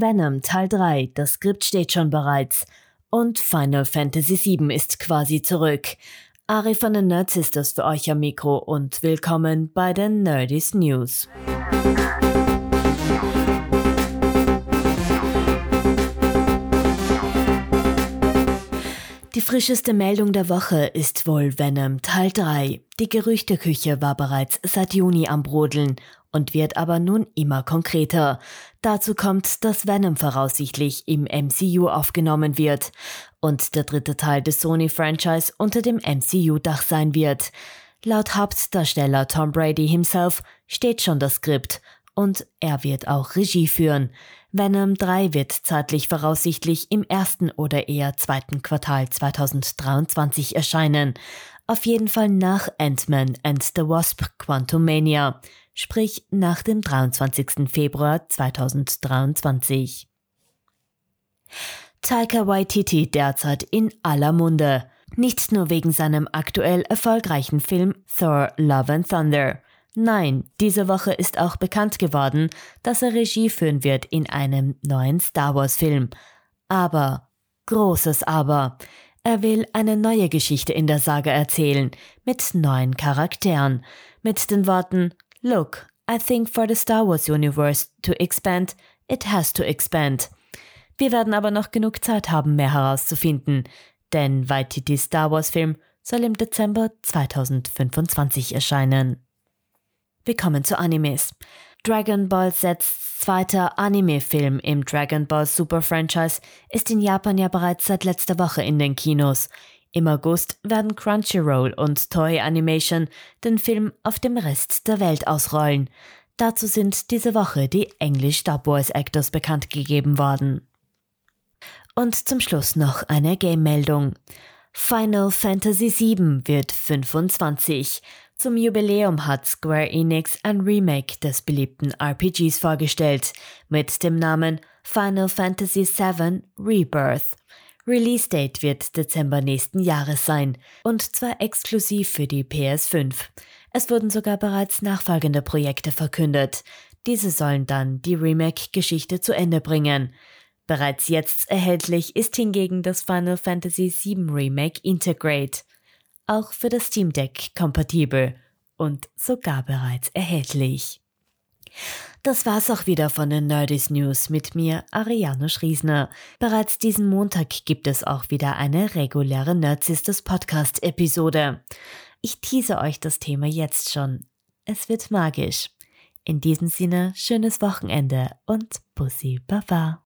Venom Teil 3, das Skript steht schon bereits. Und Final Fantasy VII ist quasi zurück. Ari von den Nerds ist das für euch am Mikro und willkommen bei den Nerdies News. Die frischeste Meldung der Woche ist wohl Venom Teil 3. Die Gerüchteküche war bereits seit Juni am Brodeln und wird aber nun immer konkreter. Dazu kommt, dass Venom voraussichtlich im MCU aufgenommen wird und der dritte Teil des Sony-Franchise unter dem MCU-Dach sein wird. Laut Hauptdarsteller Tom Brady himself steht schon das Skript und er wird auch Regie führen. Venom 3 wird zeitlich voraussichtlich im ersten oder eher zweiten Quartal 2023 erscheinen. Auf jeden Fall nach Ant-Man and the Wasp Quantumania sprich nach dem 23. Februar 2023. Taika Waititi derzeit in aller Munde. Nicht nur wegen seinem aktuell erfolgreichen Film Thor Love and Thunder. Nein, diese Woche ist auch bekannt geworden, dass er Regie führen wird in einem neuen Star Wars Film. Aber, großes Aber, er will eine neue Geschichte in der Sage erzählen, mit neuen Charakteren, mit den Worten Look, I think for the Star Wars universe to expand, it has to expand. Wir werden aber noch genug Zeit haben, mehr herauszufinden, denn Waititi Star Wars Film soll im Dezember 2025 erscheinen. Wir kommen zu Animes. Dragon Ball Z's zweiter Anime-Film im Dragon Ball Super Franchise ist in Japan ja bereits seit letzter Woche in den Kinos. Im August werden Crunchyroll und Toy Animation den Film auf dem Rest der Welt ausrollen. Dazu sind diese Woche die English Star Wars Actors bekannt gegeben worden. Und zum Schluss noch eine Game-Meldung. Final Fantasy VII wird 25. Zum Jubiläum hat Square Enix ein Remake des beliebten RPGs vorgestellt mit dem Namen Final Fantasy VII Rebirth. Release Date wird Dezember nächsten Jahres sein und zwar exklusiv für die PS5. Es wurden sogar bereits nachfolgende Projekte verkündet. Diese sollen dann die Remake-Geschichte zu Ende bringen. Bereits jetzt erhältlich ist hingegen das Final Fantasy VII Remake Integrate. Auch für das Steam Deck kompatibel und sogar bereits erhältlich. Das war's auch wieder von den Nerdies News mit mir, Ariane Schriesner. Bereits diesen Montag gibt es auch wieder eine reguläre Nerdsistes Podcast Episode. Ich tease euch das Thema jetzt schon. Es wird magisch. In diesem Sinne, schönes Wochenende und Bussi Baba.